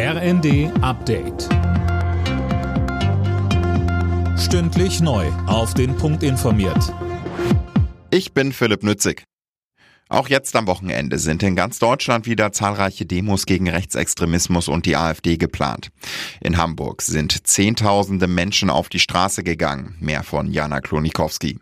RND Update. Stündlich neu. Auf den Punkt informiert. Ich bin Philipp Nützig. Auch jetzt am Wochenende sind in ganz Deutschland wieder zahlreiche Demos gegen Rechtsextremismus und die AfD geplant. In Hamburg sind Zehntausende Menschen auf die Straße gegangen. Mehr von Jana Klonikowski.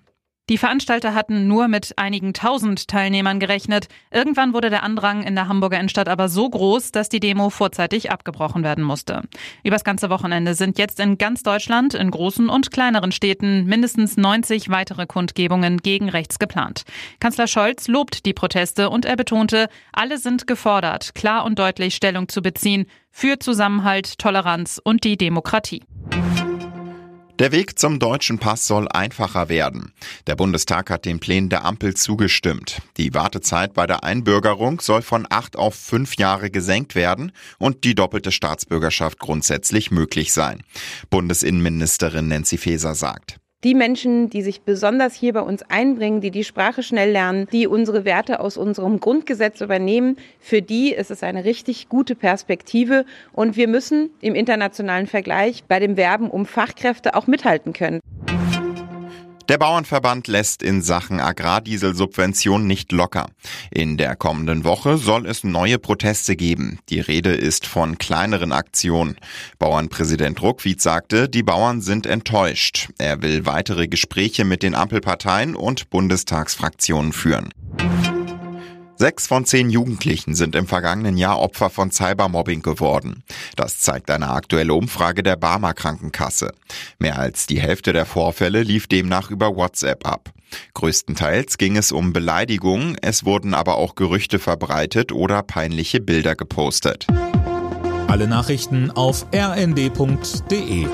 Die Veranstalter hatten nur mit einigen tausend Teilnehmern gerechnet. Irgendwann wurde der Andrang in der Hamburger Innenstadt aber so groß, dass die Demo vorzeitig abgebrochen werden musste. Übers ganze Wochenende sind jetzt in ganz Deutschland, in großen und kleineren Städten, mindestens 90 weitere Kundgebungen gegen rechts geplant. Kanzler Scholz lobt die Proteste und er betonte, alle sind gefordert, klar und deutlich Stellung zu beziehen für Zusammenhalt, Toleranz und die Demokratie. Der Weg zum deutschen Pass soll einfacher werden. Der Bundestag hat den Plänen der Ampel zugestimmt. Die Wartezeit bei der Einbürgerung soll von acht auf fünf Jahre gesenkt werden und die doppelte Staatsbürgerschaft grundsätzlich möglich sein. Bundesinnenministerin Nancy Faeser sagt die Menschen, die sich besonders hier bei uns einbringen, die die Sprache schnell lernen, die unsere Werte aus unserem Grundgesetz übernehmen, für die ist es eine richtig gute Perspektive. Und wir müssen im internationalen Vergleich bei dem Werben um Fachkräfte auch mithalten können. Der Bauernverband lässt in Sachen Agrardieselsubvention nicht locker. In der kommenden Woche soll es neue Proteste geben. Die Rede ist von kleineren Aktionen. Bauernpräsident Ruckwied sagte, die Bauern sind enttäuscht. Er will weitere Gespräche mit den Ampelparteien und Bundestagsfraktionen führen. Sechs von zehn Jugendlichen sind im vergangenen Jahr Opfer von Cybermobbing geworden. Das zeigt eine aktuelle Umfrage der Barmer Krankenkasse. Mehr als die Hälfte der Vorfälle lief demnach über WhatsApp ab. Größtenteils ging es um Beleidigungen, es wurden aber auch Gerüchte verbreitet oder peinliche Bilder gepostet. Alle Nachrichten auf rnd.de